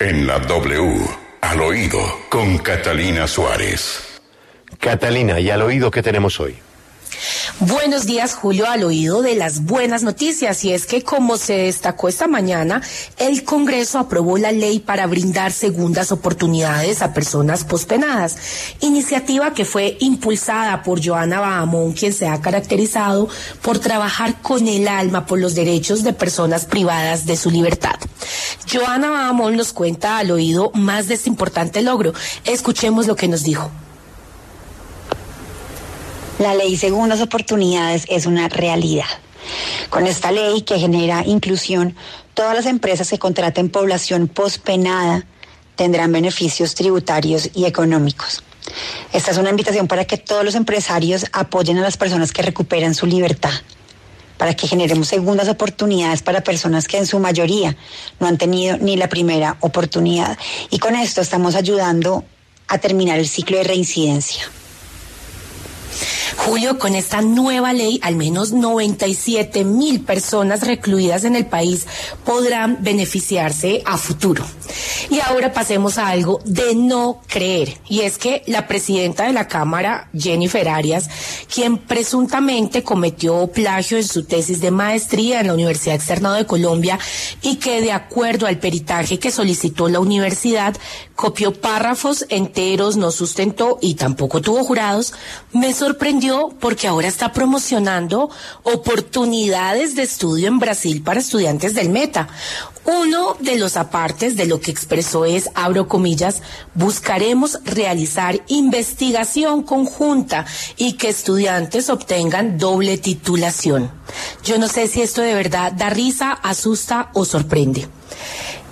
En la W, al oído, con Catalina Suárez. Catalina, ¿y al oído qué tenemos hoy? Buenos días, Julio, al oído de las buenas noticias. Y es que, como se destacó esta mañana, el Congreso aprobó la ley para brindar segundas oportunidades a personas pospenadas. Iniciativa que fue impulsada por Joana Bahamón, quien se ha caracterizado por trabajar con el alma por los derechos de personas privadas de su libertad. Joana Bahamón nos cuenta al oído más de este importante logro. Escuchemos lo que nos dijo. La ley Segundas Oportunidades es una realidad. Con esta ley que genera inclusión, todas las empresas que contraten población pospenada tendrán beneficios tributarios y económicos. Esta es una invitación para que todos los empresarios apoyen a las personas que recuperan su libertad, para que generemos segundas oportunidades para personas que en su mayoría no han tenido ni la primera oportunidad. Y con esto estamos ayudando a terminar el ciclo de reincidencia. Julio, con esta nueva ley, al menos 97 mil personas recluidas en el país podrán beneficiarse a futuro. Y ahora pasemos a algo de no creer, y es que la presidenta de la Cámara, Jennifer Arias, quien presuntamente cometió plagio en su tesis de maestría en la Universidad Externado de Colombia y que de acuerdo al peritaje que solicitó la universidad, copió párrafos enteros, no sustentó y tampoco tuvo jurados, me sorprendió porque ahora está promocionando oportunidades de estudio en Brasil para estudiantes del Meta. Uno de los apartes de lo que expresó es, abro comillas, buscaremos realizar investigación conjunta y que estudiantes obtengan doble titulación. Yo no sé si esto de verdad da risa, asusta o sorprende.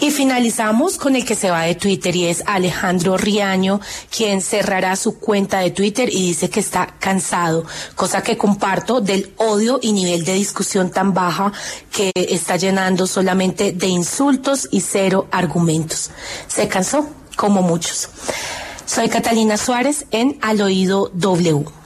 Y finalizamos con el que se va de Twitter y es Alejandro Riaño, quien cerrará su cuenta de Twitter y dice que está cansado, cosa que comparto del odio y nivel de discusión tan baja que está llenando solamente de insultos y cero argumentos. Se cansó, como muchos. Soy Catalina Suárez en Al Oído W.